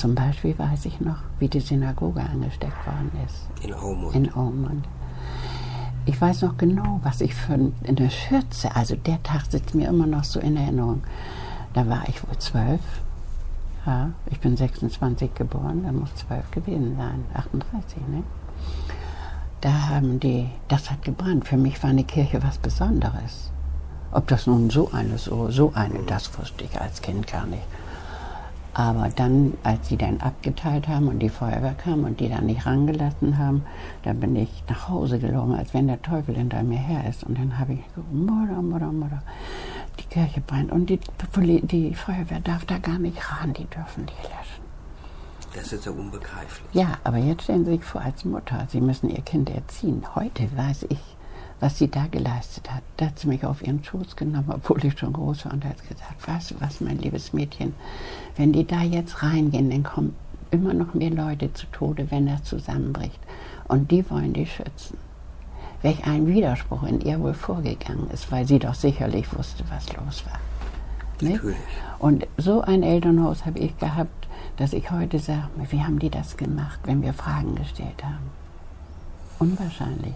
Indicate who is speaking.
Speaker 1: zum Beispiel weiß ich noch, wie die Synagoge angesteckt worden ist.
Speaker 2: In Aumund.
Speaker 1: In Aumund. Ich weiß noch genau, was ich für eine Schürze, also der Tag sitzt mir immer noch so in Erinnerung. Da war ich wohl zwölf. Ja, ich bin 26 geboren, da muss zwölf gewesen sein, 38, ne? Da haben die, das hat gebrannt. Für mich war eine Kirche was Besonderes. Ob das nun so eine, so, so eine, das wusste ich als Kind gar nicht. Aber dann, als sie dann abgeteilt haben und die Feuerwehr kam und die dann nicht rangelassen haben, da bin ich nach Hause gelogen, als wenn der Teufel hinter mir her ist. Und dann habe ich gesagt, Mutter, Mutter, Mutter, die Kirche brennt und die, die Feuerwehr darf da gar nicht ran, die dürfen die löschen.
Speaker 2: Das ist ja unbegreiflich.
Speaker 1: Ja, aber jetzt stellen Sie sich vor, als Mutter, Sie müssen Ihr Kind erziehen. Heute weiß ich, was sie da geleistet hat. Da hat sie mich auf ihren Schoß genommen, obwohl ich schon groß war und hat gesagt, weißt du was, mein liebes Mädchen, wenn die da jetzt reingehen, dann kommen immer noch mehr Leute zu Tode, wenn das zusammenbricht. Und die wollen die schützen. Welch ein Widerspruch in ihr wohl vorgegangen ist, weil sie doch sicherlich wusste, was los war.
Speaker 2: Natürlich.
Speaker 1: Und so ein Elternhaus habe ich gehabt, dass ich heute sage, wie haben die das gemacht, wenn wir Fragen gestellt haben? Unwahrscheinlich.